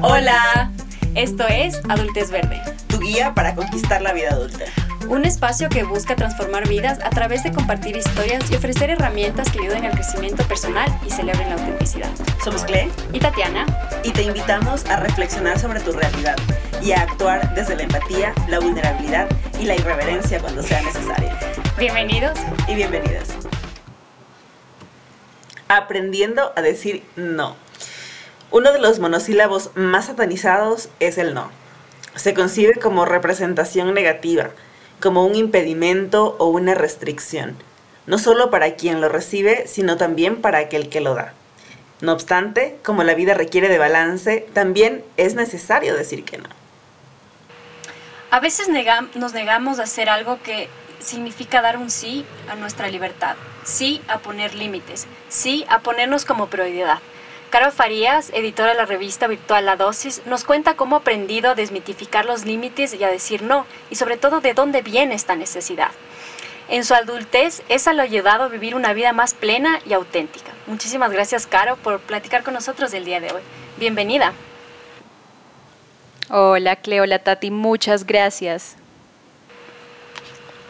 Hola, esto es Adultez Verde, tu guía para conquistar la vida adulta. Un espacio que busca transformar vidas a través de compartir historias y ofrecer herramientas que ayuden al crecimiento personal y celebren la autenticidad. Somos Cle y Tatiana y te invitamos a reflexionar sobre tu realidad y a actuar desde la empatía, la vulnerabilidad y la irreverencia cuando sea necesario. Bienvenidos y bienvenidas. Aprendiendo a decir no. Uno de los monosílabos más satanizados es el no. Se concibe como representación negativa, como un impedimento o una restricción, no solo para quien lo recibe, sino también para aquel que lo da. No obstante, como la vida requiere de balance, también es necesario decir que no. A veces nos negamos a hacer algo que significa dar un sí a nuestra libertad, sí a poner límites, sí a ponernos como prioridad. Caro Farías, editora de la revista virtual La Dosis, nos cuenta cómo ha aprendido a desmitificar los límites y a decir no, y sobre todo de dónde viene esta necesidad. En su adultez, esa lo ha ayudado a vivir una vida más plena y auténtica. Muchísimas gracias, Caro, por platicar con nosotros el día de hoy. Bienvenida. Hola, Cleo, Tati, muchas gracias.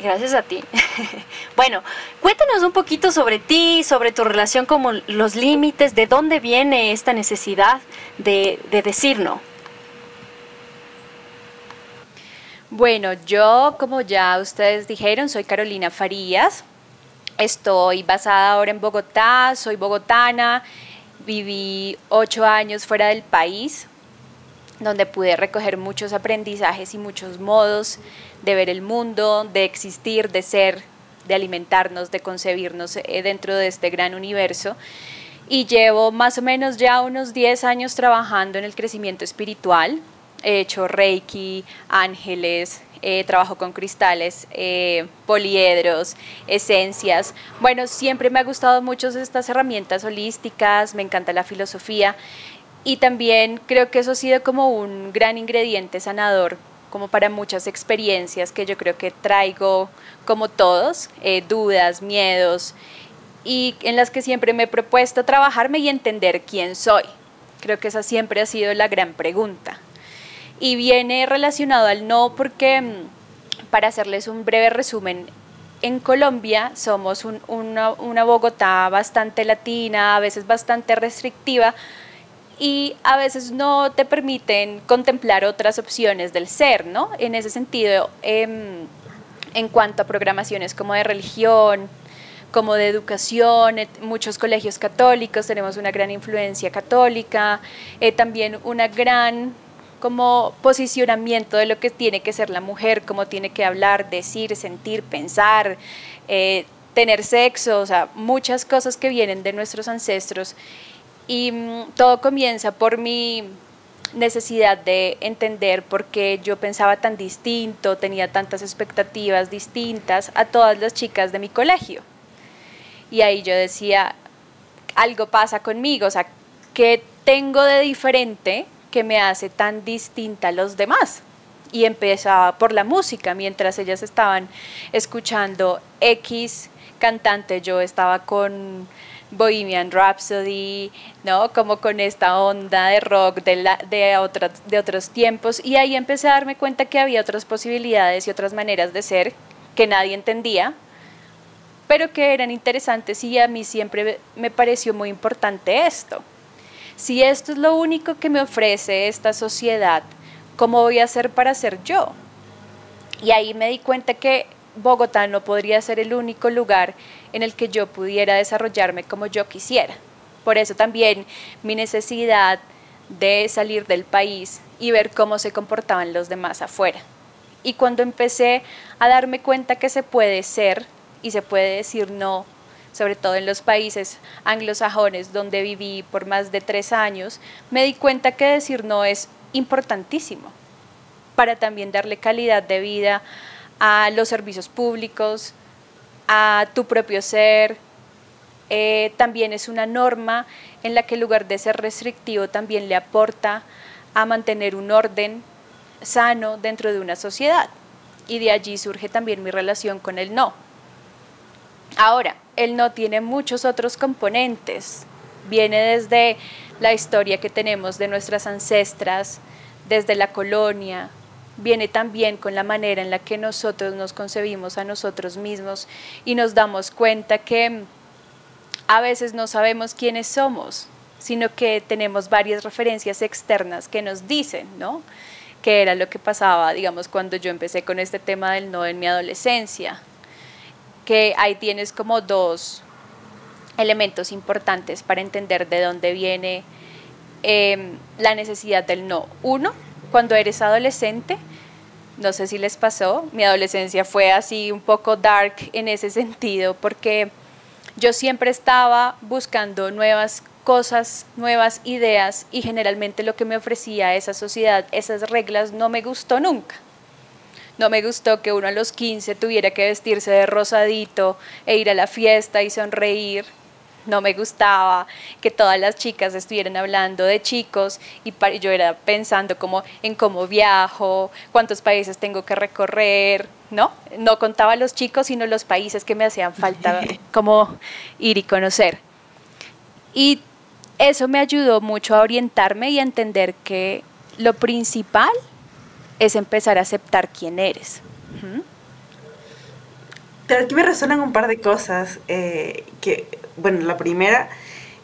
Gracias a ti. bueno, cuéntanos un poquito sobre ti, sobre tu relación con los límites, de dónde viene esta necesidad de, de decir no. Bueno, yo, como ya ustedes dijeron, soy Carolina Farías. Estoy basada ahora en Bogotá, soy bogotana, viví ocho años fuera del país, donde pude recoger muchos aprendizajes y muchos modos de ver el mundo, de existir, de ser, de alimentarnos, de concebirnos eh, dentro de este gran universo. Y llevo más o menos ya unos 10 años trabajando en el crecimiento espiritual. He hecho Reiki, ángeles, eh, trabajo con cristales, eh, poliedros, esencias. Bueno, siempre me ha gustado mucho estas herramientas holísticas, me encanta la filosofía y también creo que eso ha sido como un gran ingrediente sanador como para muchas experiencias que yo creo que traigo como todos, eh, dudas, miedos, y en las que siempre me he propuesto trabajarme y entender quién soy. Creo que esa siempre ha sido la gran pregunta. Y viene relacionado al no porque, mm, para hacerles un breve resumen, en Colombia somos una, una Bogotá bastante latina, a veces bastante restrictiva, y a veces no te permiten contemplar otras opciones del ser, ¿no? En ese sentido, em, en cuanto a programaciones como de religión, como de educación, muchos colegios católicos, tenemos una gran influencia católica, eh, también una gran como posicionamiento de lo que tiene que ser la mujer, cómo tiene que hablar, decir, sentir, pensar, eh, tener sexo, o sea, muchas cosas que vienen de nuestros ancestros y mm, todo comienza por mi necesidad de entender por qué yo pensaba tan distinto, tenía tantas expectativas distintas a todas las chicas de mi colegio. Y ahí yo decía, algo pasa conmigo, o sea, ¿qué tengo de diferente que me hace tan distinta a los demás? Y empezaba por la música, mientras ellas estaban escuchando X cantante, yo estaba con Bohemian Rhapsody, ¿no? Como con esta onda de rock de, la, de, de otros tiempos. Y ahí empecé a darme cuenta que había otras posibilidades y otras maneras de ser que nadie entendía, pero que eran interesantes y a mí siempre me pareció muy importante esto. Si esto es lo único que me ofrece esta sociedad, ¿cómo voy a hacer para ser yo? Y ahí me di cuenta que Bogotá no podría ser el único lugar en el que yo pudiera desarrollarme como yo quisiera. Por eso también mi necesidad de salir del país y ver cómo se comportaban los demás afuera. Y cuando empecé a darme cuenta que se puede ser y se puede decir no, sobre todo en los países anglosajones donde viví por más de tres años, me di cuenta que decir no es importantísimo para también darle calidad de vida a los servicios públicos, a tu propio ser. Eh, también es una norma en la que en lugar de ser restrictivo también le aporta a mantener un orden sano dentro de una sociedad. Y de allí surge también mi relación con el no. Ahora, el no tiene muchos otros componentes. Viene desde la historia que tenemos de nuestras ancestras desde la colonia, viene también con la manera en la que nosotros nos concebimos a nosotros mismos y nos damos cuenta que a veces no sabemos quiénes somos, sino que tenemos varias referencias externas que nos dicen, ¿no? Que era lo que pasaba, digamos, cuando yo empecé con este tema del no en mi adolescencia, que ahí tienes como dos elementos importantes para entender de dónde viene em, la necesidad del no. Uno, cuando eres adolescente, no sé si les pasó, mi adolescencia fue así un poco dark en ese sentido, porque yo siempre estaba buscando nuevas cosas, nuevas ideas y generalmente lo que me ofrecía esa sociedad, esas reglas, no me gustó nunca. No me gustó que uno a los 15 tuviera que vestirse de rosadito e ir a la fiesta y sonreír no me gustaba que todas las chicas estuvieran hablando de chicos y yo era pensando como en cómo viajo, cuántos países tengo que recorrer, ¿no? No contaba los chicos, sino los países que me hacían falta como ir y conocer. Y eso me ayudó mucho a orientarme y a entender que lo principal es empezar a aceptar quién eres. Pero aquí me resuenan un par de cosas eh, que, bueno, la primera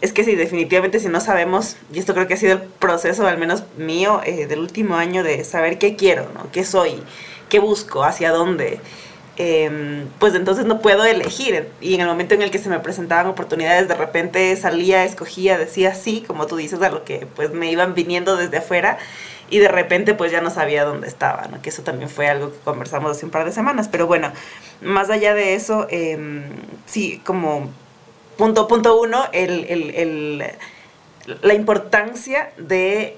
es que sí, definitivamente si no sabemos, y esto creo que ha sido el proceso, al menos mío, eh, del último año, de saber qué quiero, ¿no? ¿Qué soy? ¿Qué busco? ¿Hacia dónde? Em, pues entonces no puedo elegir. Y en el momento en el que se me presentaban oportunidades, de repente salía, escogía, decía sí, como tú dices, a lo que pues me iban viniendo desde afuera y de repente pues ya no sabía dónde estaba, ¿no? Que eso también fue algo que conversamos hace un par de semanas. Pero bueno, más allá de eso, em, sí, como punto, punto uno, el, la importancia de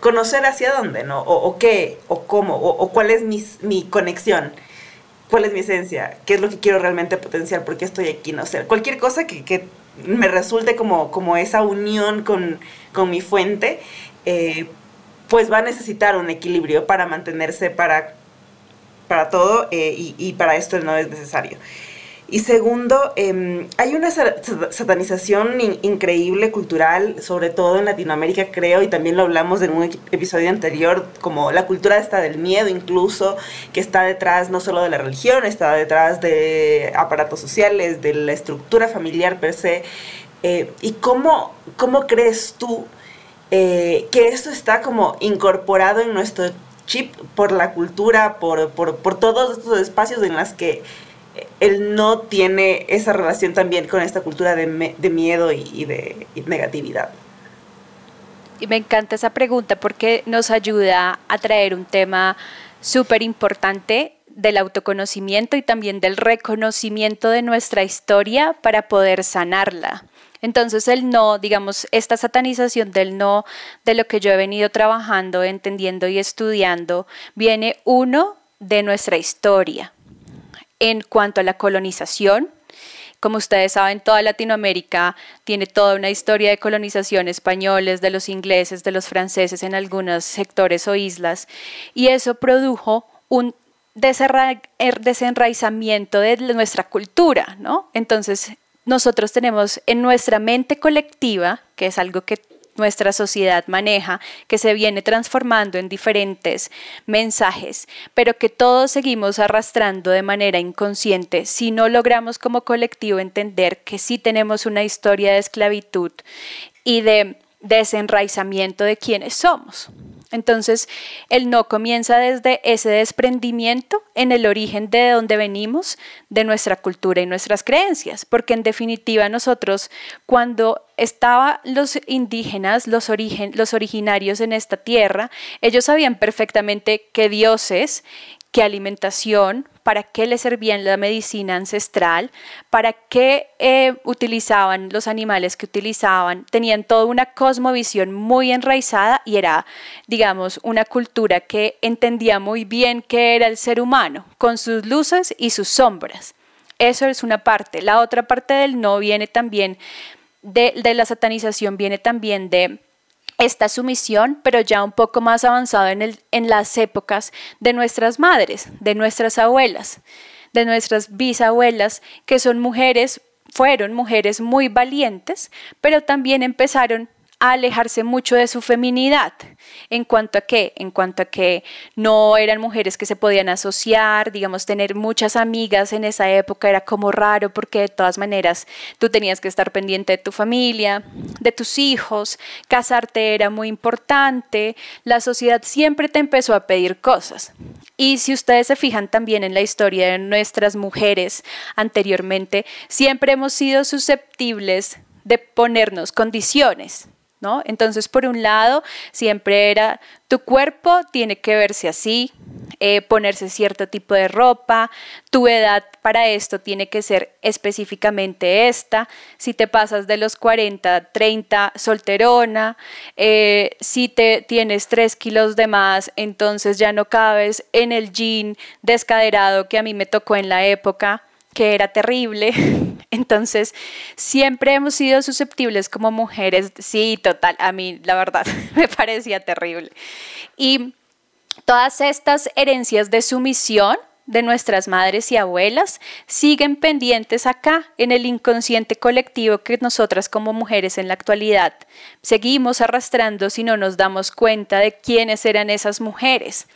conocer hacia dónde, ¿no? O, qué, o cómo, o, cuál es mi, mi, conexión, cuál es mi esencia, qué es lo que quiero realmente potenciar, por qué estoy aquí, no sé, cualquier cosa que, que me resulte como, como esa unión con, con mi fuente, eh, pues va a necesitar un equilibrio para mantenerse para, para todo eh, y, y, para esto no es necesario. Y segundo, em, hay una satanización increíble cultural, sobre todo en Latinoamérica, creo, y también lo hablamos en un episodio anterior, como la cultura está del miedo incluso, que está detrás no solo de la religión, está detrás de aparatos sociales, de la estructura familiar per se. Eh, ¿Y cómo, cómo crees tú eh, que esto está como incorporado en nuestro chip por la cultura, por, por, por todos estos espacios en los que él no tiene esa relación también con esta cultura de, miedo y, de negatividad. Y me encanta esa pregunta porque nos ayuda a traer un tema súper importante del autoconocimiento y también del reconocimiento de nuestra historia para poder sanarla. Entonces el no, digamos, esta satanización del no, de lo que yo he venido trabajando, entendiendo y estudiando, viene uno de nuestra historia, en cuanto a la colonización. Como ustedes saben, toda Latinoamérica tiene toda una historia de colonización españoles, de los ingleses, de los franceses en algunos sectores o islas, y eso produjo un er, desenraizamiento de nuestra cultura, ¿no? Entonces, nosotros tenemos en nuestra mente colectiva, que es algo que nuestra sociedad maneja, que se viene transformando en diferentes mensajes, pero que todos seguimos arrastrando de manera inconsciente. Si no logramos como colectivo entender que sí tenemos una historia de esclavitud y de desenraizamiento de quienes somos. Entonces, el no comienza desde ese desprendimiento en el origen de donde venimos, de nuestra cultura y nuestras creencias, porque en definitiva nosotros cuando estaban los indígenas, los, los originarios en esta tierra, ellos sabían perfectamente que dioses qué alimentación, para qué les servían la medicina ancestral, para qué eh, utilizaban los animales que utilizaban. Tenían toda una cosmovisión muy enraizada y era, digamos, una cultura que entendía muy bien qué era el ser humano, con sus luces y sus sombras. Eso es una parte. La otra parte del no viene también de, de la satanización, viene también de esta sumisión, pero ya un poco más avanzado en, el, en las épocas de nuestras madres, de nuestras abuelas, de nuestras bisabuelas, que son mujeres fueron mujeres muy valientes, pero también empezaron alejarse mucho de su feminidad. ¿En cuanto a qué? En cuanto a que no eran mujeres que se podían asociar, digamos, tener muchas amigas en esa época era como raro porque de todas maneras tú tenías que estar pendiente de tu familia, de tus hijos, casarte era muy importante, la sociedad siempre te empezó a pedir cosas. Y si ustedes se fijan también en la historia de nuestras mujeres anteriormente, siempre hemos sido susceptibles de ponernos condiciones. ¿No? Entonces, por un lado, siempre era tu cuerpo tiene que verse así, eh, ponerse cierto tipo de ropa, tu edad para esto tiene que ser específicamente esta, si te pasas de los 40, 30, solterona, eh, si te tienes 3 kilos de más, entonces ya no cabes en el jean descaderado que a mí me tocó en la época que era terrible. Entonces, siempre hemos sido susceptibles como mujeres. Sí, total, a mí la verdad me parecía terrible. Y todas estas herencias de sumisión de nuestras madres y abuelas siguen pendientes acá en el inconsciente colectivo que nosotras como mujeres en la actualidad seguimos arrastrando si no nos damos cuenta de quiénes eran esas mujeres.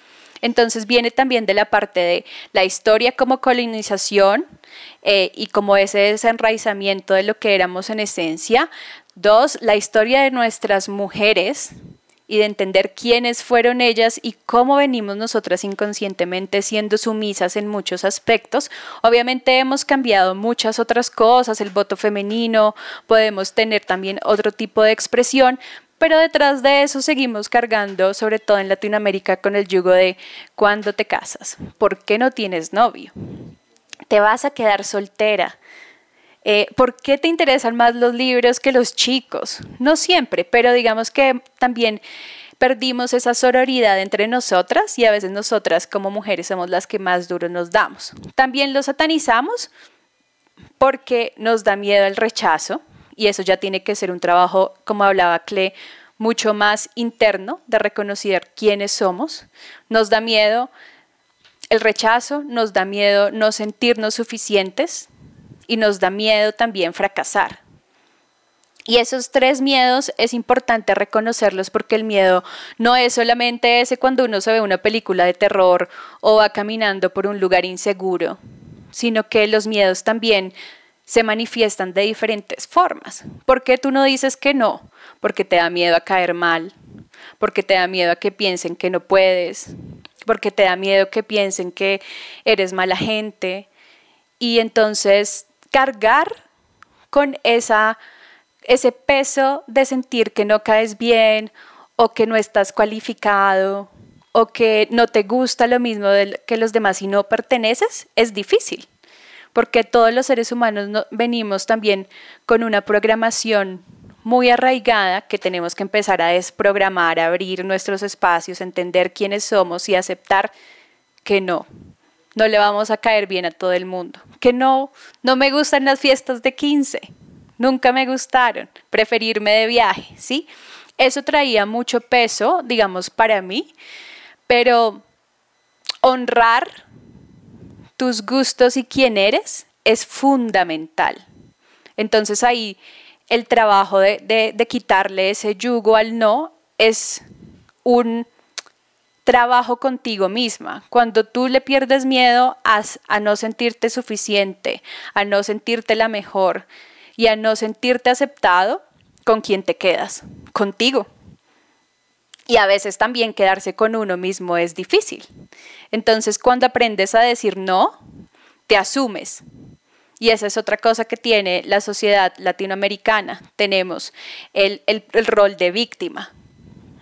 Entonces viene también de la parte de la historia como colonización eh, y como ese desenraizamiento de lo que éramos en esencia. Dos, la historia de nuestras mujeres y de entender quiénes fueron ellas y cómo venimos nosotras inconscientemente siendo sumisas en muchos aspectos. Obviamente hemos cambiado muchas otras cosas, el voto femenino, podemos tener también otro tipo de expresión, pero detrás de eso seguimos cargando, sobre todo en Latinoamérica, con el yugo de cuando te casas, ¿por qué no tienes novio? ¿Te vas a quedar soltera? Eh, ¿Por qué te interesan más los libros que los chicos? No siempre, pero digamos que también perdimos esa sororidad entre nosotras y a veces nosotras como mujeres somos las que más duro nos damos. También lo satanizamos porque nos da miedo el rechazo, y eso ya tiene que ser un trabajo, como hablaba Cle, mucho más interno de reconocer quiénes somos. Nos da miedo el rechazo, nos da miedo no sentirnos suficientes y nos da miedo también fracasar. Y esos tres miedos es importante reconocerlos porque el miedo no es solamente ese cuando uno se ve una película de terror o va caminando por un lugar inseguro, sino que los miedos también se manifiestan de diferentes formas. ¿Por qué tú no dices que no? Porque te da miedo a caer mal, porque te da miedo a que piensen que no puedes, porque te da miedo que piensen que eres mala gente. Y entonces cargar con esa, ese peso de sentir que no caes bien o que no estás cualificado o que no te gusta lo mismo que los demás y no perteneces es difícil porque todos los seres humanos venimos también con una programación muy arraigada que tenemos que empezar a desprogramar, abrir nuestros espacios, entender quiénes somos y aceptar que no, no le vamos a caer bien a todo el mundo, que no, no me gustan las fiestas de 15, nunca me gustaron, preferirme de viaje, ¿sí? Eso traía mucho peso, digamos, para mí, pero honrar tus gustos y quién eres es fundamental. Entonces ahí el trabajo de, quitarle ese yugo al no es un trabajo contigo misma. Cuando tú le pierdes miedo a, a, no sentirte suficiente, a no sentirte la mejor y a no sentirte aceptado, ¿con quién te quedas? Contigo. Y a veces también quedarse con uno mismo es difícil. Entonces cuando aprendes a decir no, te asumes. Y esa es otra cosa que tiene la sociedad latinoamericana. Tenemos el, rol de víctima.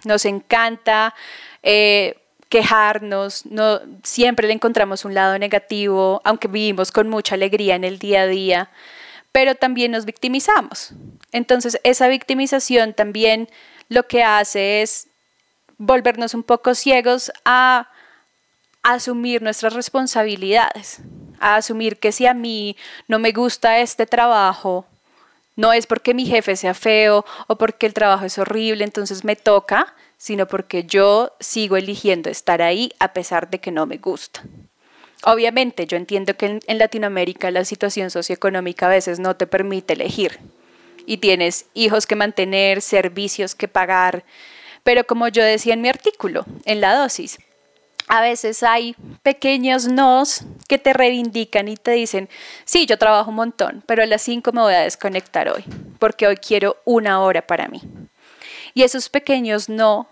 Nos encanta eh, quejarnos, no, siempre le encontramos un lado negativo, aunque vivimos con mucha alegría en el día a día, pero también nos victimizamos. Entonces esa victimización también lo que hace es volvernos un poco ciegos a, asumir nuestras responsabilidades, a asumir que si a mí no me gusta este trabajo, no es porque mi jefe sea feo o porque el trabajo es horrible, entonces me toca, sino porque yo sigo eligiendo estar ahí a pesar de que no me gusta. Obviamente, yo entiendo que en, Latinoamérica la situación socioeconómica a veces no te permite elegir y tienes hijos que mantener, servicios que pagar, pero como yo decía en mi artículo, en la dosis, a veces hay pequeños nos que te reivindican y te dicen, sí, yo trabajo un montón, pero a las 5 me voy a desconectar hoy, porque hoy quiero una hora para mí. Y esos pequeños no,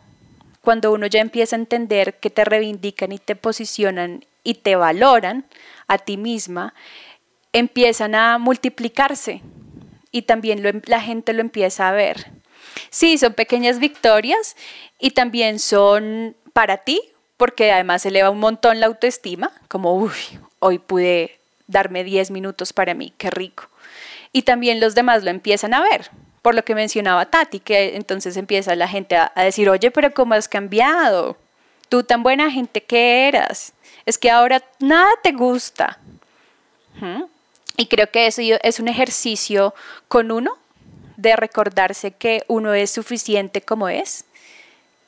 cuando uno ya empieza a entender que te reivindican y te posicionan y te valoran a ti misma, empiezan a multiplicarse y también em, la gente lo empieza a ver. Sí, son pequeñas victorias y también son para ti, porque además eleva un montón la autoestima, como, uy, hoy pude darme 10 minutos para mí, qué rico. Y también los demás lo empiezan a ver, por lo que mencionaba Tati, que entonces empieza la gente a, decir, oye, pero ¿cómo has cambiado? Tú tan buena gente que eras, es que ahora nada te gusta. Y creo que eso es un ejercicio con uno de recordarse que uno es suficiente como es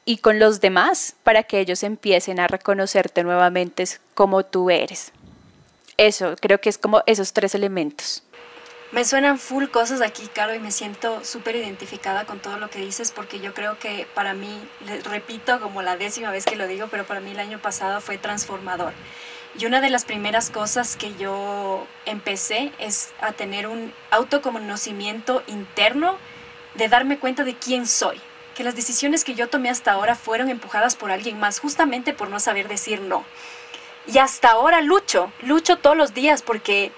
y con los demás para que ellos empiecen a reconocerte nuevamente como tú eres. Eso, creo que es como esos tres elementos. Me suenan full cosas aquí, Caro, y me siento súper identificada con todo lo que dices, porque yo creo que para mí, repito como la décima vez que lo digo, pero para mí el año pasado fue transformador. Y una de las primeras cosas que yo empecé es a tener un autoconocimiento interno de darme cuenta de quién soy que las decisiones que yo tomé hasta ahora fueron empujadas por alguien más, justamente por no saber decir no. Y hasta ahora lucho, lucho todos los días porque,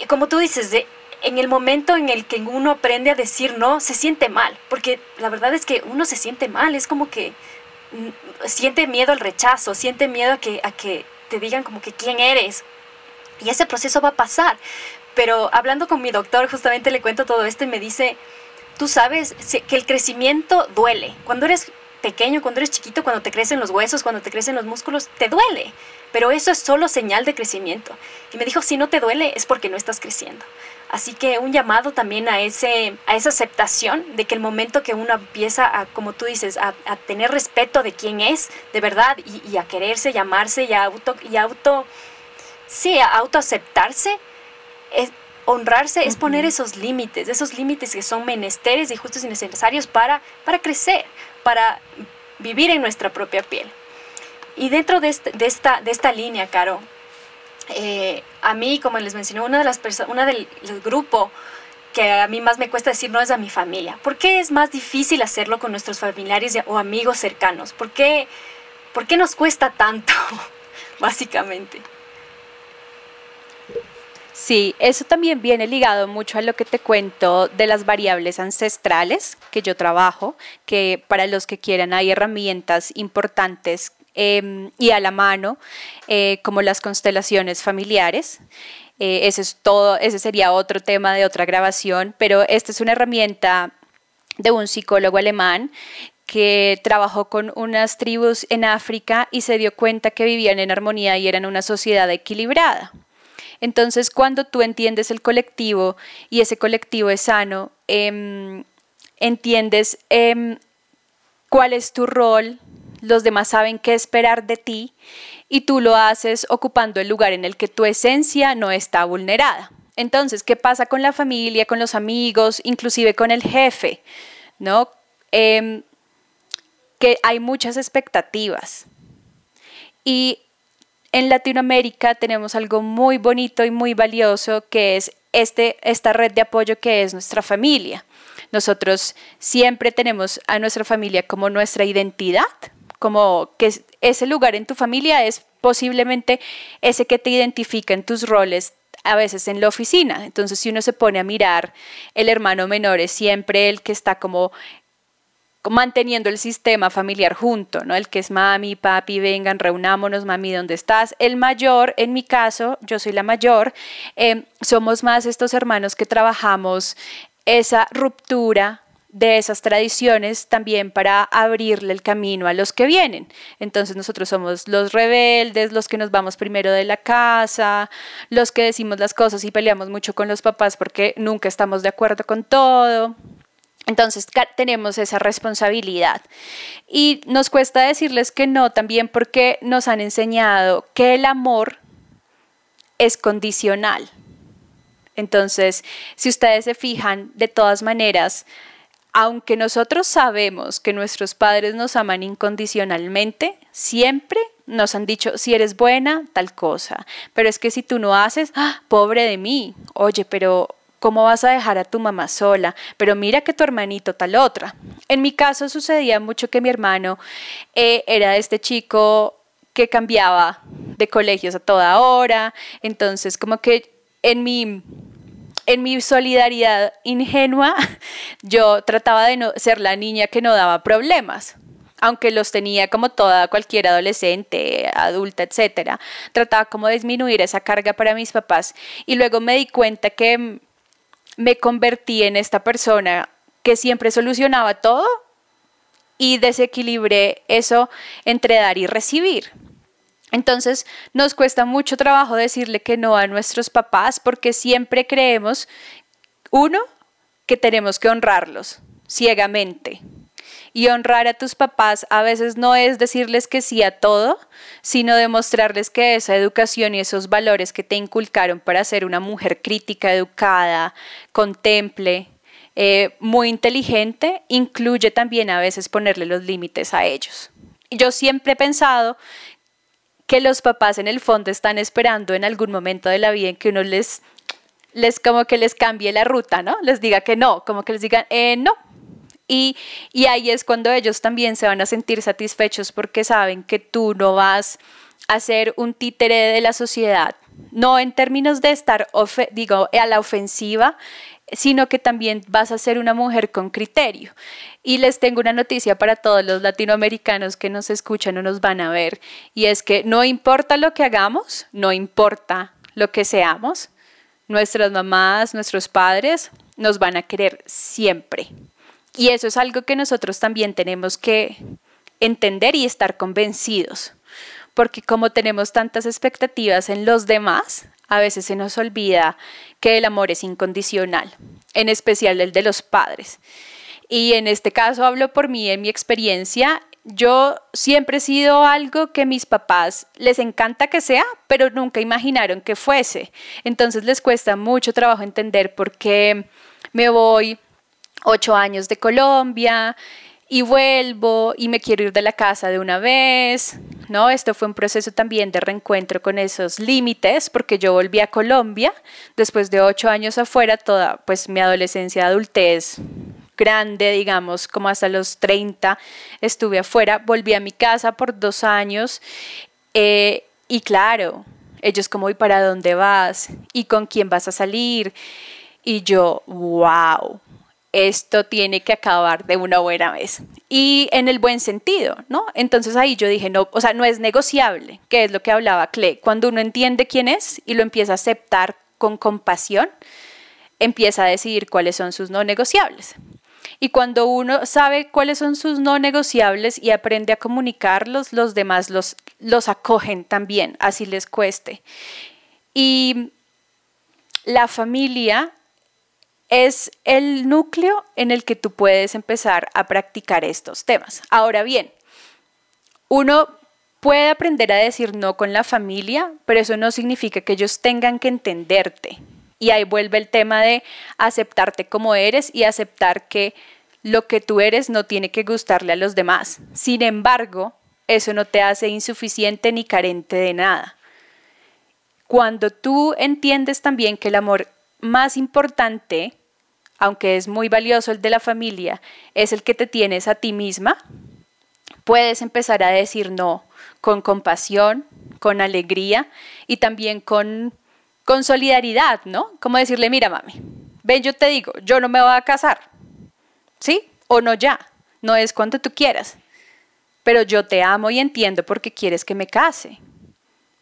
eh, como tú dices, en el momento en el que uno aprende a decir no, se siente mal, porque la verdad es que uno se siente mal, es como que mm, siente miedo al rechazo, siente miedo a que, a que te digan como que quién eres. Y ese proceso va a pasar. Pero hablando con mi doctor, justamente le cuento todo esto y me dice, tú sabes que el crecimiento duele. Cuando eres pequeño, cuando eres chiquito, cuando te crecen los huesos, cuando te crecen los músculos, te duele. Pero eso es solo señal de crecimiento. Y me dijo, si no te duele es porque no estás creciendo. Así que un llamado también a, ese, a esa aceptación de que el momento que uno empieza a, como tú dices, a, tener respeto de quién es, de verdad, y, a quererse, llamarse y a auto, y auto, sí, a autoaceptarse, es, honrarse es poner esos límites, esos límites que son menesteres y justos y necesarios para, para crecer, para vivir en nuestra propia piel. Y dentro de, este, de, esta, de esta línea, Caro, eh, a mí, como les mencioné, una de las personas, una del, grupo que a mí más me cuesta decir no es a mi familia. ¿Por qué es más difícil hacerlo con nuestros familiares o amigos cercanos? ¿Por qué, por qué nos cuesta tanto, básicamente? Sí, eso también viene ligado mucho a lo que te cuento de las variables ancestrales que yo trabajo, que para los que quieran hay herramientas importantes em, y a la mano, eh, como las constelaciones familiares. Eh, ese es todo, ese sería otro tema de otra grabación, pero esta es una herramienta de un psicólogo alemán que trabajó con unas tribus en África y se dio cuenta que vivían en armonía y eran una sociedad equilibrada. Entonces, cuando tú entiendes el colectivo y ese colectivo es sano, em, entiendes em, cuál es tu rol, los demás saben qué esperar de ti y tú lo haces ocupando el lugar en el que tu esencia no está vulnerada. Entonces, ¿qué pasa con la familia, con los amigos, inclusive con el jefe? ¿No? Em, que hay muchas expectativas. Y en Latinoamérica tenemos algo muy bonito y muy valioso que es este, esta red de apoyo que es nuestra familia. Nosotros siempre tenemos a nuestra familia como nuestra identidad, como que ese lugar en tu familia es posiblemente ese que te identifica en tus roles a veces en la oficina. Entonces, si uno se pone a mirar, el hermano menor es siempre el que está como manteniendo el sistema familiar junto, ¿no? El que es mami, papi, vengan, reunámonos, mami, ¿dónde estás? El mayor, en mi caso, yo soy la mayor, em, somos más estos hermanos que trabajamos esa ruptura de esas tradiciones también para abrirle el camino a los que vienen. Entonces nosotros somos los rebeldes, los que nos vamos primero de la casa, los que decimos las cosas y peleamos mucho con los papás porque nunca estamos de acuerdo con todo. Entonces tenemos esa responsabilidad y nos cuesta decirles que no también porque nos han enseñado que el amor es condicional. Entonces, si ustedes se fijan, de todas maneras, aunque nosotros sabemos que nuestros padres nos aman incondicionalmente, siempre nos han dicho, si eres buena, tal cosa. Pero es que si tú no haces, ¡ah! pobre de mí. Oye, pero ¿cómo vas a dejar a tu mamá sola? Pero mira que tu hermanito tal otra. En mi caso sucedía mucho que mi hermano eh, era este chico que cambiaba de colegios a toda hora. Entonces, como que en mi en mi solidaridad ingenua, yo trataba de no ser la niña que no daba problemas, aunque los tenía como toda cualquier adolescente, adulta, etcétera. Trataba como disminuir esa carga para mis papás y luego me di cuenta que me convertí en esta persona que siempre solucionaba todo y desequilibré eso entre dar y recibir. Entonces nos cuesta mucho trabajo decirle que no a nuestros papás porque siempre creemos, uno, que tenemos que honrarlos ciegamente. Y honrar a tus papás a veces no es decirles que sí a todo, sino demostrarles que esa educación y esos valores que te inculcaron para ser una mujer crítica, educada, contemple, eh, muy inteligente, incluye también a veces ponerle los límites a ellos. Yo siempre he pensado que los papás en el fondo están esperando en algún momento de la vida en que uno les, les como que les cambie la ruta, ¿no? Les diga que no, como que les digan, eh, no. Y, y ahí es cuando ellos también se van a sentir satisfechos porque saben que tú no vas a ser un títere de la sociedad, no en términos de estar, digo, a la ofensiva, sino que también vas a ser una mujer con criterio. Y les tengo una noticia para todos los latinoamericanos que nos escuchan o nos van a ver, y es que no importa lo que hagamos, no importa lo que seamos, nuestras mamás, nuestros padres nos van a querer siempre. Y eso es algo que nosotros también tenemos que entender y estar convencidos, porque como tenemos tantas expectativas en los demás, a veces se nos olvida que el amor es incondicional, en especial el de los padres. Y en este caso hablo por mí, en mi experiencia, yo siempre he sido algo que mis papás les encanta que sea, pero nunca imaginaron que fuese. Entonces les cuesta mucho trabajo entender por qué me voy ocho años de Colombia y vuelvo y me quiero ir de la casa de una vez, ¿no? Esto fue un proceso también de reencuentro con esos límites, porque yo volví a Colombia después de ocho años afuera, toda pues mi adolescencia, adultez grande, digamos, como hasta los 30 estuve afuera, volví a mi casa por dos años eh, y claro, ellos como, ¿y para dónde vas? ¿Y con quién vas a salir? Y yo, wow, esto tiene que acabar de una buena vez. Y en el buen sentido, ¿no? Entonces ahí yo dije, no, o sea, no es negociable, que es lo que hablaba Clay. Cuando uno entiende quién es y lo empieza a aceptar con compasión, empieza a decidir cuáles son sus no negociables. Y cuando uno sabe cuáles son sus no negociables y aprende a comunicarlos, los demás los, los acogen también, así les cueste. Y la familia es el núcleo en el que tú puedes empezar a practicar estos temas. Ahora bien, uno puede aprender a decir no con la familia, pero eso no significa que ellos tengan que entenderte. Y ahí vuelve el tema de aceptarte como eres y aceptar que lo que tú eres no tiene que gustarle a los demás. Sin embargo, eso no te hace insuficiente ni carente de nada. Cuando tú entiendes también que el amor más importante, aunque es muy valioso el de la familia, es el que te tienes a ti misma, puedes empezar a decir no con compasión, con alegría y también con, con solidaridad, ¿no? Como decirle, mira mami, ven yo te digo, yo no me voy a casar, ¿sí? O no ya, no es cuando tú quieras, pero yo te amo y entiendo por qué quieres que me case.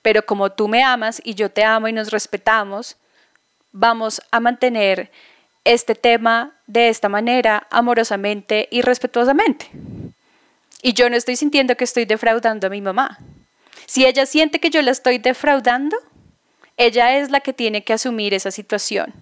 Pero como tú me amas y yo te amo y nos respetamos, vamos a mantener este tema de esta manera, amorosamente y respetuosamente. Y yo no estoy sintiendo que estoy defraudando a mi mamá. Si ella siente que yo la estoy defraudando, ella es la que tiene que asumir esa situación.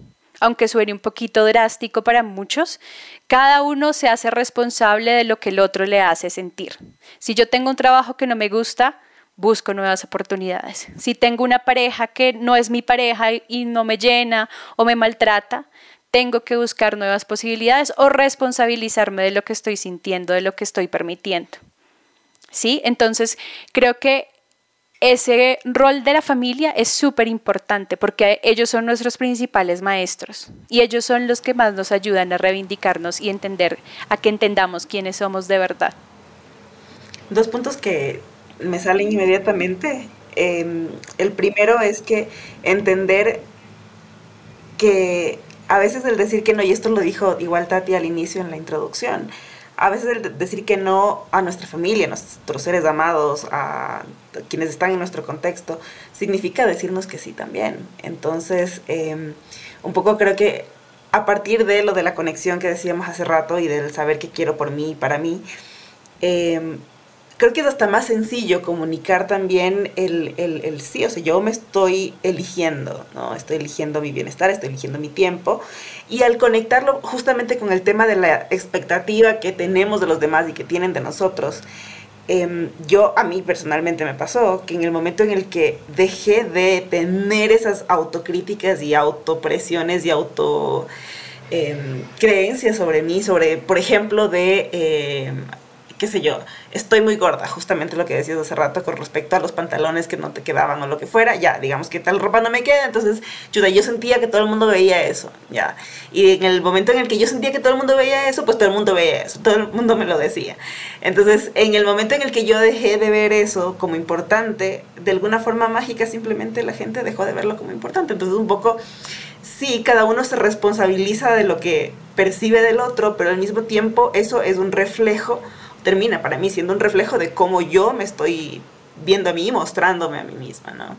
Aunque suene un poquito drástico para muchos, cada uno se hace responsable de lo que el otro le hace sentir. Si yo tengo un trabajo que no me gusta, busco nuevas oportunidades. Si tengo una pareja que no es mi pareja y no me llena o me maltrata, tengo que buscar nuevas posibilidades o responsabilizarme de lo que estoy sintiendo, de lo que estoy permitiendo. ¿Sí? Entonces, creo que ese rol de la familia es súper importante porque ellos son nuestros principales maestros y ellos son los que más nos ayudan a reivindicarnos y entender, a que entendamos quiénes somos de verdad. Dos puntos que me salen inmediatamente. Em, el primero es que entender que a veces el decir que no, y esto lo dijo igual Tati al inicio en la introducción, a veces el decir que no a nuestra familia, a nuestros seres amados, a quienes están en nuestro contexto, significa decirnos que sí también. Entonces, em, un poco creo que a partir de lo de la conexión que decíamos hace rato y del saber que quiero por mí y para mí, eh, creo que es hasta más sencillo comunicar también el, el, sí, o sea, yo me estoy eligiendo, ¿no? Estoy eligiendo mi bienestar, estoy eligiendo mi tiempo. Y al conectarlo justamente con el tema de la expectativa que tenemos de los demás y que tienen de nosotros, em, yo a mí personalmente me pasó que en el momento en el que dejé de tener esas autocríticas y autopresiones y auto... Em, creencias sobre mí, sobre, por ejemplo, de em, qué sé yo, estoy muy gorda, justamente lo que decías hace rato con respecto a los pantalones que no te quedaban o lo que fuera, ya, digamos que tal ropa no me queda, entonces, chuta, yo sentía que todo el mundo veía eso, ya. Y en el momento en el que yo sentía que todo el mundo veía eso, pues todo el mundo veía eso, todo el mundo me lo decía. Entonces, en el momento en el que yo dejé de ver eso como importante, de alguna forma mágica simplemente la gente dejó de verlo como importante. Entonces, un poco sí, cada uno se responsabiliza de lo que percibe del otro, pero al mismo tiempo eso es un reflejo termina para mí siendo un reflejo de cómo yo me estoy viendo a mí, mostrándome a mí misma, ¿no?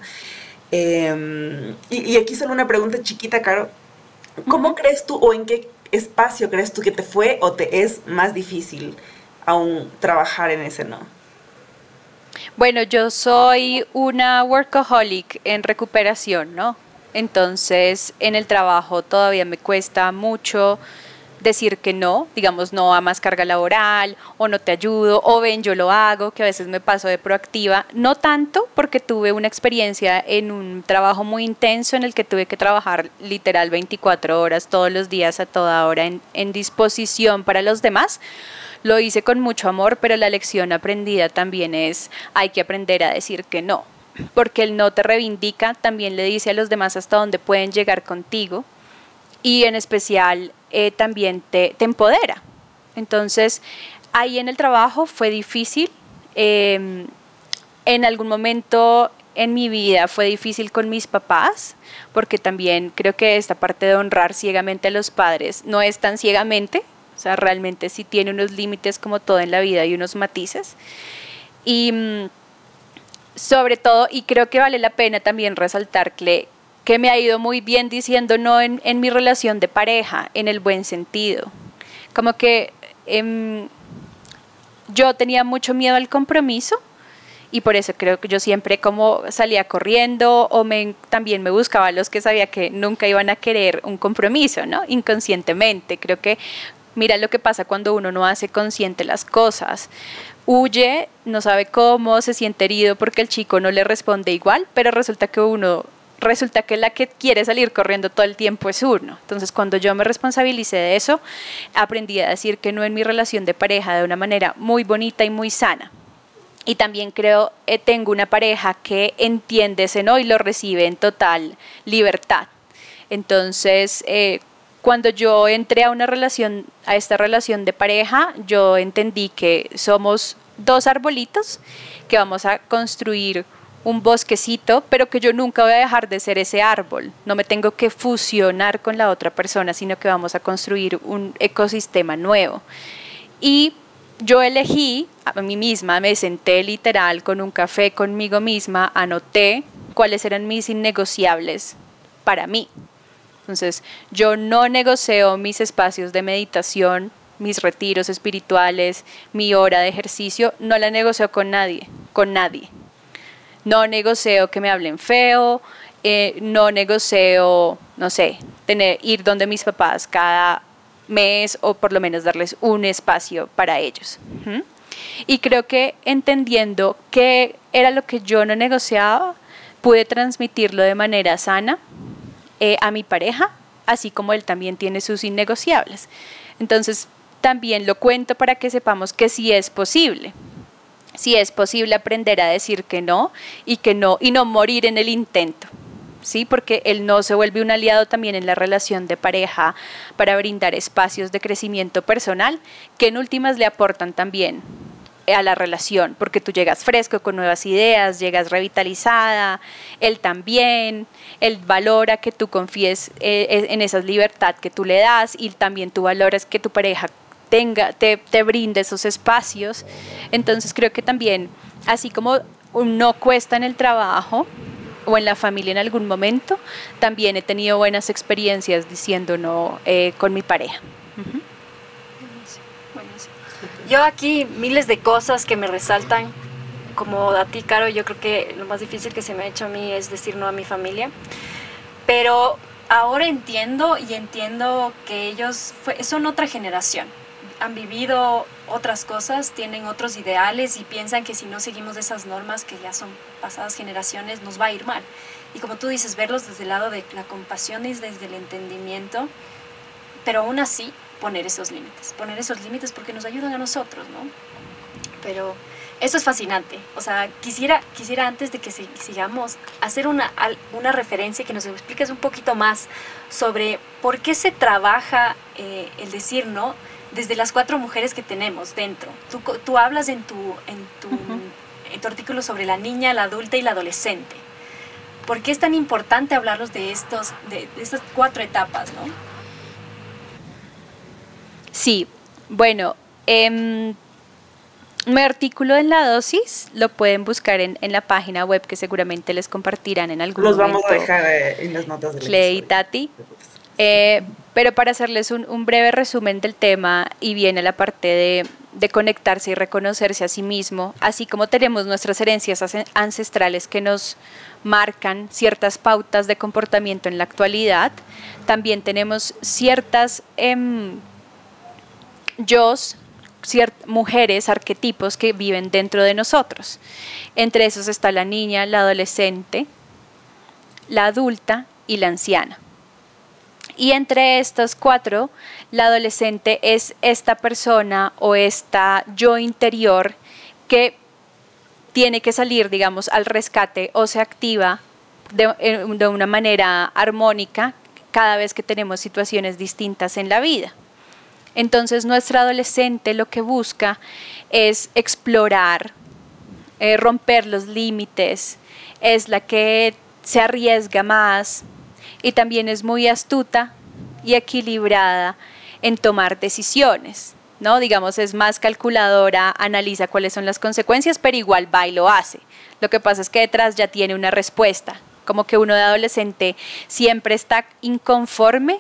Em, y, aquí solo una pregunta chiquita, Caro. ¿Cómo crees tú o en qué espacio crees tú que te fue o te es más difícil aún trabajar en ese no? Bueno, yo soy una workaholic en recuperación, ¿no? Entonces, en el trabajo todavía me cuesta mucho decir que no, digamos no a más carga laboral o no te ayudo o ven yo lo hago, que a veces me paso de proactiva, no tanto porque tuve una experiencia en un trabajo muy intenso en el que tuve que trabajar literal 24 horas todos los días a toda hora en, en disposición para los demás. Lo hice con mucho amor, pero la lección aprendida también es hay que aprender a decir que no, porque el no te reivindica, también le dice a los demás hasta dónde pueden llegar contigo y en especial eh, también te, empodera. Entonces, ahí en el trabajo fue difícil. Em, en algún momento en mi vida fue difícil con mis papás, porque también creo que esta parte de honrar ciegamente a los padres no es tan ciegamente, o sea, realmente sí tiene unos límites como todo en la vida y unos matices. Y mm, sobre todo, y creo que vale la pena también resaltar que, que me ha ido muy bien diciendo no en, mi relación de pareja, en el buen sentido. Como que em, yo tenía mucho miedo al compromiso y por eso creo que yo siempre como salía corriendo o me, también me buscaba a los que sabía que nunca iban a querer un compromiso, ¿no? Inconscientemente. Creo que mira lo que pasa cuando uno no hace consciente las cosas. Huye, no sabe cómo, se siente herido porque el chico no le responde igual, pero resulta que uno resulta que la que quiere salir corriendo todo el tiempo es uno. Entonces, cuando yo me responsabilicé de eso, aprendí a decir que no en mi relación de pareja de una manera muy bonita y muy sana. Y también creo eh, tengo una pareja que entiende ese no y lo recibe en total libertad. Entonces, eh, cuando yo entré a una relación, a esta relación de pareja, yo entendí que somos dos arbolitos que vamos a construir un bosquecito, pero que yo nunca voy a dejar de ser ese árbol. No me tengo que fusionar con la otra persona, sino que vamos a construir un ecosistema nuevo. Y yo elegí a mí misma, me senté literal con un café conmigo misma, anoté cuáles eran mis innegociables para mí. Entonces, yo no negocio mis espacios de meditación, mis retiros espirituales, mi hora de ejercicio, no la negocio con nadie, con nadie no negocio que me hablen feo, eh, no negocio, no sé, tener, ir donde mis papás cada mes o por lo menos darles un espacio para ellos. Y creo que entendiendo qué era lo que yo no negociaba, pude transmitirlo de manera sana eh, a mi pareja, así como él también tiene sus innegociables. Entonces, también lo cuento para que sepamos que sí es posible. Sí es posible aprender a decir que no y que no y no morir en el intento. ¿sí? Porque él no se vuelve un aliado también en la relación de pareja para brindar espacios de crecimiento personal que en últimas le aportan también a la relación, porque tú llegas fresco con nuevas ideas, llegas revitalizada, él también, él valora que tú confíes eh, en esa libertad que tú le das y también tú valoras que tu pareja tenga, te, te brinde esos espacios. Entonces creo que también, así como no cuesta en el trabajo, o en la familia en algún momento, también he tenido buenas experiencias diciendo no eh, con mi pareja. Yo aquí miles de cosas que me resaltan, como a ti, Caro, yo creo que lo más difícil que se me ha hecho a mí es decir no a mi familia, pero ahora entiendo y entiendo que ellos son otra generación, han vivido otras cosas, tienen otros ideales y piensan que si no seguimos esas normas que ya son pasadas generaciones, nos va a ir mal. Y como tú dices, verlos desde el lado de la compasión y desde el entendimiento, pero aún así poner esos límites, poner esos límites porque nos ayudan a nosotros, ¿no? Pero eso es fascinante. O sea, quisiera, quisiera antes de que sigamos hacer una, una referencia que nos expliques un poquito más sobre por qué se trabaja eh, el decir no desde las cuatro mujeres que tenemos dentro. Tú, tú hablas en tu, en, tu, en tu artículo sobre la niña, la adulta y la adolescente. ¿Por qué es tan importante hablarlos de, estos, de, estas cuatro etapas, no? Sí, bueno, eh, mi artículo en la dosis lo pueden buscar en, en, la página web que seguramente les compartirán en algún momento. Los vamos a dejar eh, en las notas del Clay y Tati. Eh, pero para hacerles un, breve resumen del tema y viene la parte de, conectarse y reconocerse a sí mismo, así como tenemos nuestras herencias ancestrales que nos marcan ciertas pautas de comportamiento en la actualidad, también tenemos ciertas eh, yos, mujeres, arquetipos que viven dentro de nosotros. Entre esos está la niña, la adolescente, la adulta y la anciana. Y entre estos cuatro, la adolescente es esta persona o esta yo interior que tiene que salir, digamos, al rescate o se activa de, de, una manera armónica cada vez que tenemos situaciones distintas en la vida. Entonces nuestra adolescente lo que busca es explorar, eh, romper los límites, es la que se arriesga más, y también es muy astuta y equilibrada en tomar decisiones. ¿no? Digamos, es más calculadora, analiza cuáles son las consecuencias, pero igual va y lo hace. Lo que pasa es que detrás ya tiene una respuesta, como que uno de adolescente siempre está inconforme,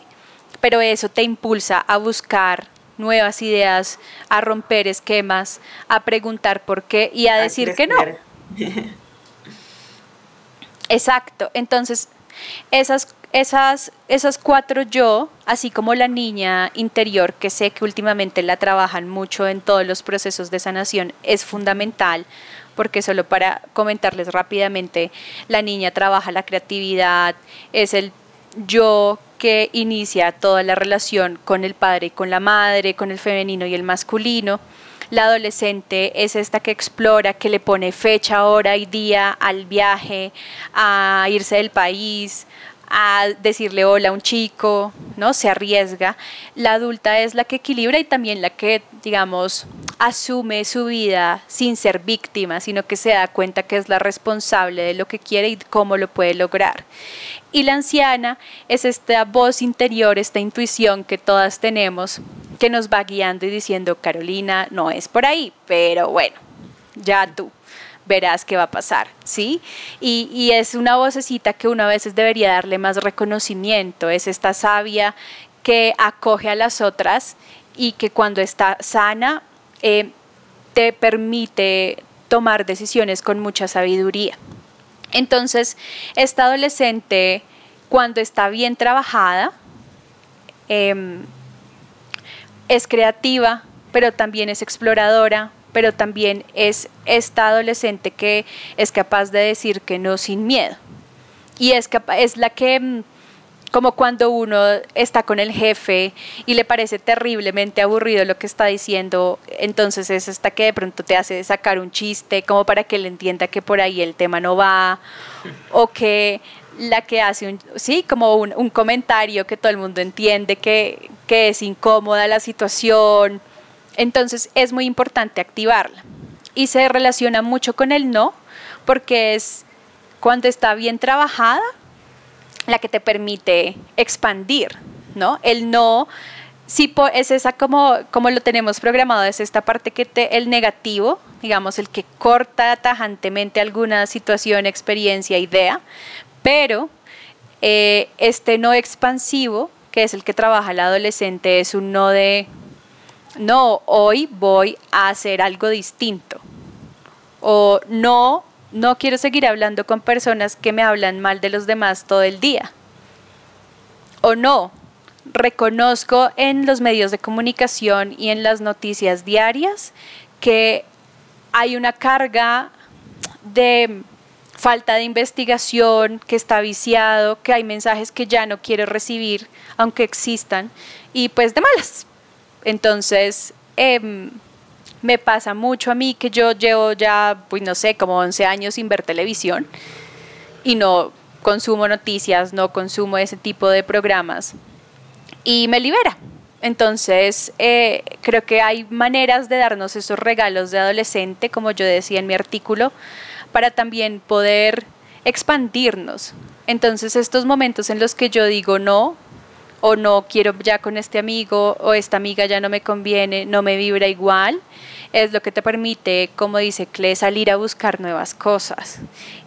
pero eso te impulsa a buscar nuevas ideas, a romper esquemas, a preguntar por qué y a, decir que no. Exacto, entonces esas esas, esas cuatro yo, así como la niña interior, que sé que últimamente la trabajan mucho en todos los procesos de sanación, es fundamental, porque solo para comentarles rápidamente, la niña trabaja la creatividad, es el yo que inicia toda la relación con el padre y con la madre, con el femenino y el masculino. La adolescente es esta que explora, que le pone fecha, hora y día al viaje, a irse del país, a decirle hola a un chico, ¿no? Se arriesga. La adulta es la que equilibra y también la que, digamos, asume su vida sin ser víctima, sino que se da cuenta que es la responsable de lo que quiere y cómo lo puede lograr. Y la anciana es esta voz interior, esta intuición que todas tenemos, que nos va guiando y diciendo, Carolina, no es por ahí, pero bueno, ya tú verás qué va a pasar, ¿sí? Y, es una vocecita que uno a veces debería darle más reconocimiento, es esta sabia que acoge a las otras y que cuando está sana eh, te permite tomar decisiones con mucha sabiduría. Entonces, esta adolescente, cuando está bien trabajada, em, es creativa, pero también es exploradora, pero también es esta adolescente que es capaz de decir que no sin miedo. Y es, es la que mm, como cuando uno está con el jefe y le parece terriblemente aburrido lo que está diciendo, entonces es hasta que de pronto te hace sacar un chiste como para que él entienda que por ahí el tema no va, o que la que hace un, sí, como un, comentario que todo el mundo entiende que, que es incómoda la situación, entonces es muy importante activarla. Y se relaciona mucho con el no, porque es cuando está bien trabajada, la que te permite expandir, ¿no? El no sí es esa como, como lo tenemos programado, es esta parte que te, el negativo, digamos, el que corta tajantemente alguna situación, experiencia, idea, pero eh, este no expansivo, que es el que trabaja el adolescente, es un no de, no, hoy voy a hacer algo distinto, o no, no quiero seguir hablando con personas que me hablan mal de los demás todo el día. O no, reconozco en los medios de comunicación y en las noticias diarias que hay una carga de falta de investigación, que está viciado, que hay mensajes que ya no quiero recibir, aunque existan, y pues de malas. Entonces, em, me pasa mucho a mí que yo llevo ya, pues no sé, como 11 años sin ver televisión y no consumo noticias, no consumo ese tipo de programas y me libera. Entonces, eh, creo que hay maneras de darnos esos regalos de adolescente, como yo decía en mi artículo, para también poder expandirnos. Entonces, estos momentos en los que yo digo no, o no quiero ya con este amigo, o esta amiga ya no me conviene, no me vibra igual, es lo que te permite, como dice Cle, salir a buscar nuevas cosas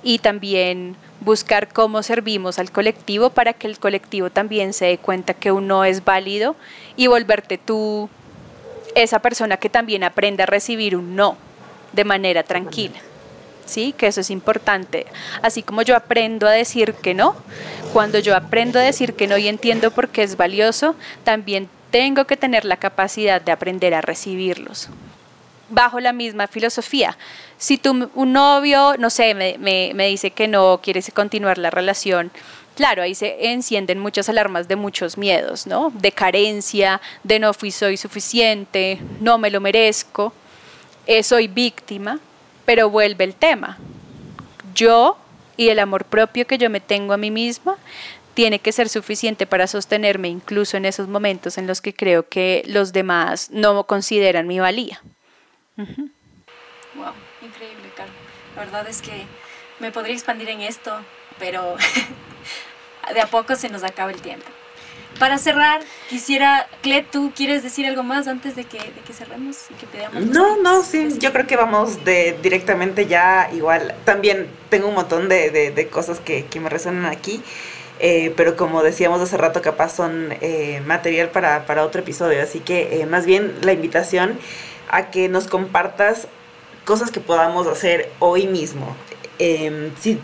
y también buscar cómo servimos al colectivo para que el colectivo también se dé cuenta que uno es válido y volverte tú esa persona que también aprende a recibir un no de manera tranquila. ¿Sí? Que eso es importante. Así como yo aprendo a decir que no, cuando yo aprendo a decir que no y entiendo por qué es valioso, también tengo que tener la capacidad de aprender a recibirlos bajo la misma filosofía. Si tú, un novio, no sé, me, me, dice que no quieres continuar la relación, claro, ahí se encienden muchas alarmas de muchos miedos, ¿no? De carencia, de no fui, soy suficiente, no me lo merezco, eh, soy víctima, pero vuelve el tema. Yo y el amor propio que yo me tengo a mí misma tiene que ser suficiente para sostenerme incluso en esos momentos en los que creo que los demás no consideran mi valía. Wow, increíble, Carlos. La verdad es que me podría expandir en esto, pero de a poco se nos acaba el tiempo. Para cerrar, quisiera, Cle, ¿tú quieres decir algo más antes de que, de que cerremos y que pidamos? No, no, sí, yo creo que vamos de directamente ya igual. También tengo un montón de, de, cosas que, que, me resuenan aquí, eh, pero como decíamos hace rato, capaz son eh, material para, para, otro episodio. Así que eh, más bien la invitación a que nos compartas cosas que podamos hacer hoy mismo. Em, si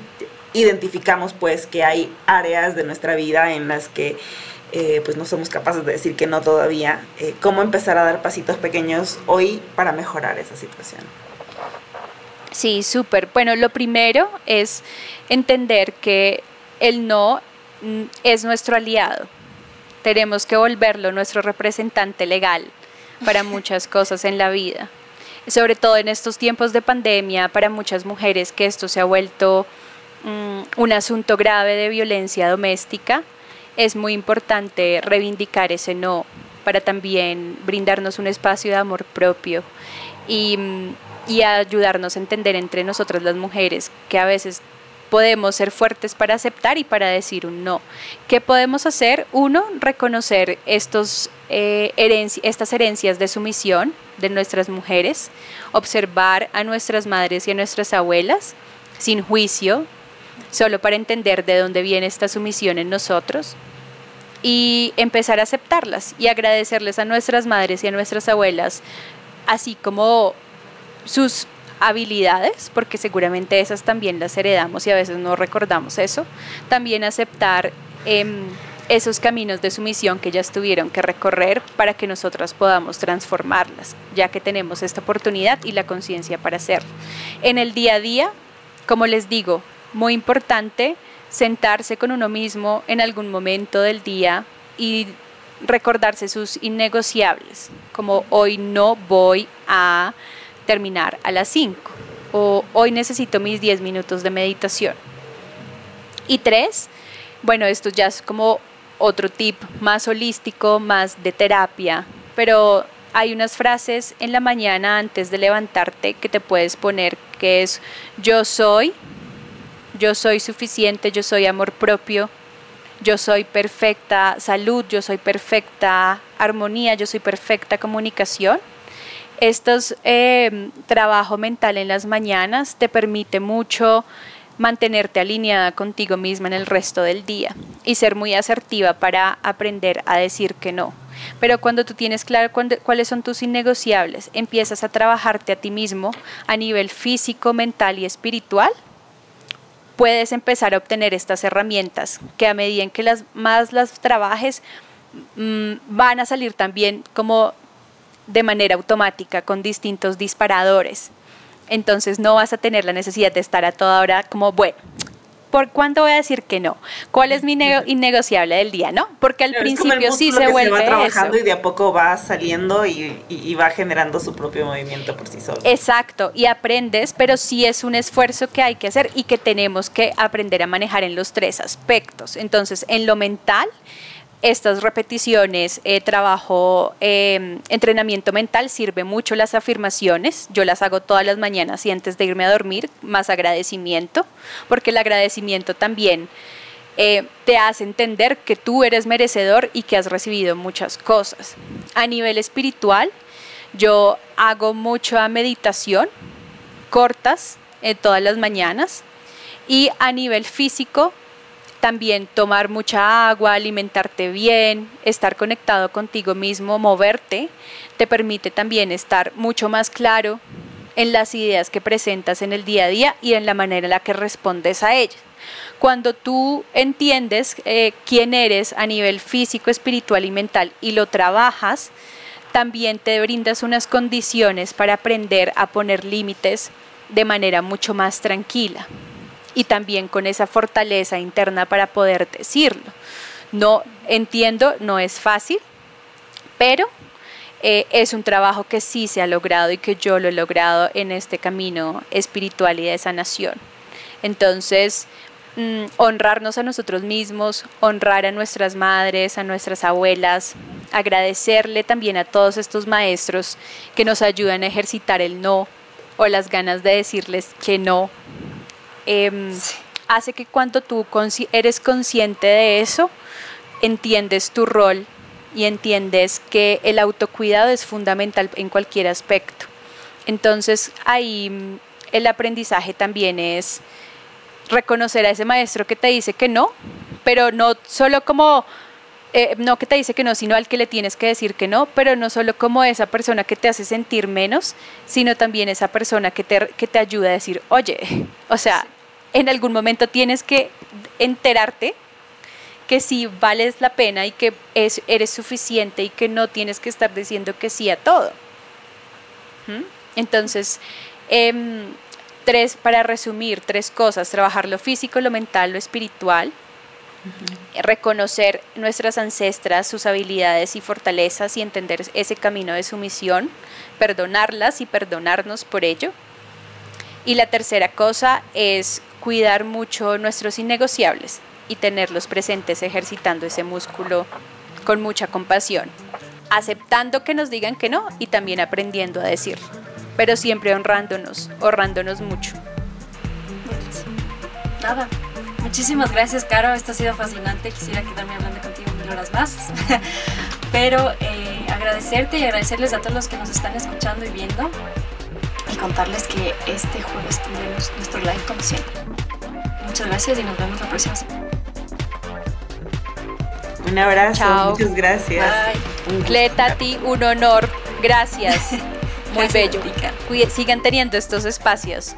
identificamos pues que hay áreas de nuestra vida en las que eh, pues no somos capaces de decir que no todavía, eh, cómo empezar a dar pasitos pequeños hoy para mejorar esa situación. Sí, súper. Bueno, lo primero es entender que el no mm, es nuestro aliado. Tenemos que volverlo nuestro representante legal para muchas cosas en la vida. Sobre todo en estos tiempos de pandemia, para muchas mujeres que esto se ha vuelto mm, un asunto grave de violencia doméstica, es muy importante reivindicar ese no para también brindarnos un espacio de amor propio y, y ayudarnos a entender entre nosotras las mujeres que a veces podemos ser fuertes para aceptar y para decir un no. ¿Qué podemos hacer? Uno, reconocer estos, eh, estas herencias de sumisión de nuestras mujeres, observar a nuestras madres y a nuestras abuelas sin juicio, solo para entender de dónde viene esta sumisión en nosotros y empezar a aceptarlas y agradecerles a nuestras madres y a nuestras abuelas, así como sus habilidades, porque seguramente esas también las heredamos y a veces no recordamos eso. También aceptar em, esos caminos de sumisión que ellas tuvieron que recorrer para que nosotras podamos transformarlas, ya que tenemos esta oportunidad y la conciencia para hacerlo. En el día a día, como les digo, muy importante sentarse con uno mismo en algún momento del día y recordarse sus innegociables, como hoy no voy a terminar a las 5 o hoy necesito mis 10 minutos de meditación. Y tres, bueno, esto ya es como otro tip más holístico, más de terapia, pero hay unas frases en la mañana antes de levantarte que te puedes poner que es yo soy, yo soy suficiente, yo soy amor propio, yo soy perfecta salud, yo soy perfecta armonía, yo soy perfecta comunicación. Estos eh, trabajo mental en las mañanas te permite mucho mantenerte alineada contigo misma en el resto del día y ser muy asertiva para aprender a decir que no. Pero cuando tú tienes claro cuáles son tus innegociables, empiezas a trabajarte a ti mismo a nivel físico, mental y espiritual, puedes empezar a obtener estas herramientas que a medida en que las más las trabajes mm, van a salir también como de manera automática con distintos disparadores. Entonces no vas a tener la necesidad de estar a toda hora como, bueno, ¿por cuándo voy a decir que no? ¿Cuál es mi innegociable del día, no? Porque al principio sí se vuelve se va trabajando y de a poco va saliendo y, y, va generando su propio movimiento por sí solo. Exacto, y aprendes, pero sí es un esfuerzo que hay que hacer y que tenemos que aprender a manejar en los tres aspectos. Entonces, en lo mental, estas repeticiones, eh, trabajo, em, entrenamiento mental, sirve mucho las afirmaciones. Yo las hago todas las mañanas y antes de irme a dormir, más agradecimiento, porque el agradecimiento también eh, te hace entender que tú eres merecedor y que has recibido muchas cosas. A nivel espiritual, yo hago mucha meditación, cortas, eh, todas las mañanas. Y a nivel físico, también tomar mucha agua, alimentarte bien, estar conectado contigo mismo, moverte, te permite también estar mucho más claro en las ideas que presentas en el día a día y en la manera en la que respondes a ellas. Cuando tú entiendes eh, quién eres a nivel físico, espiritual y mental y lo trabajas, también te brindas unas condiciones para aprender a poner límites de manera mucho más tranquila y también con esa fortaleza interna para poder decirlo. No entiendo, no es fácil, pero eh, es un trabajo que sí se ha logrado y que yo lo he logrado en este camino espiritual y de sanación. Entonces, mm, honrarnos a nosotros mismos, honrar a nuestras madres, a nuestras abuelas, agradecerle también a todos estos maestros que nos ayudan a ejercitar el no o las ganas de decirles que no Em, hace que cuando tú eres consciente de eso, entiendes tu rol y entiendes que el autocuidado es fundamental en cualquier aspecto. Entonces ahí mm, el aprendizaje también es reconocer a ese maestro que te dice que no, pero no solo como, eh, no que te dice que no, sino al que le tienes que decir que no, pero no solo como esa persona que te hace sentir menos, sino también esa persona que te, que te ayuda a decir, oye, o sea, en algún momento tienes que enterarte que sí vales la pena y que es, eres suficiente y que no tienes que estar diciendo que sí a todo. ¿Mm? Entonces, em, tres, para resumir, tres cosas, trabajar lo físico, lo mental, lo espiritual, reconocer nuestras ancestras, sus habilidades y fortalezas y entender ese camino de sumisión, perdonarlas y perdonarnos por ello. Y la tercera cosa es cuidar mucho nuestros innegociables y tenerlos presentes ejercitando ese músculo con mucha compasión, aceptando que nos digan que no y también aprendiendo a decir, pero siempre honrándonos, honrándonos mucho. Nada, muchísimas gracias, Caro. Esto ha sido fascinante. Quisiera quedarme hablando contigo mil horas más. Pero eh, agradecerte y agradecerles a todos los que nos están escuchando y viendo y contarles que este jueves tendremos nuestro live como siempre. Muchas gracias y nos vemos la próxima semana. Un abrazo, muchas gracias. Un Cleta, a ti un honor. Gracias. Muy bello. Sigan teniendo estos espacios.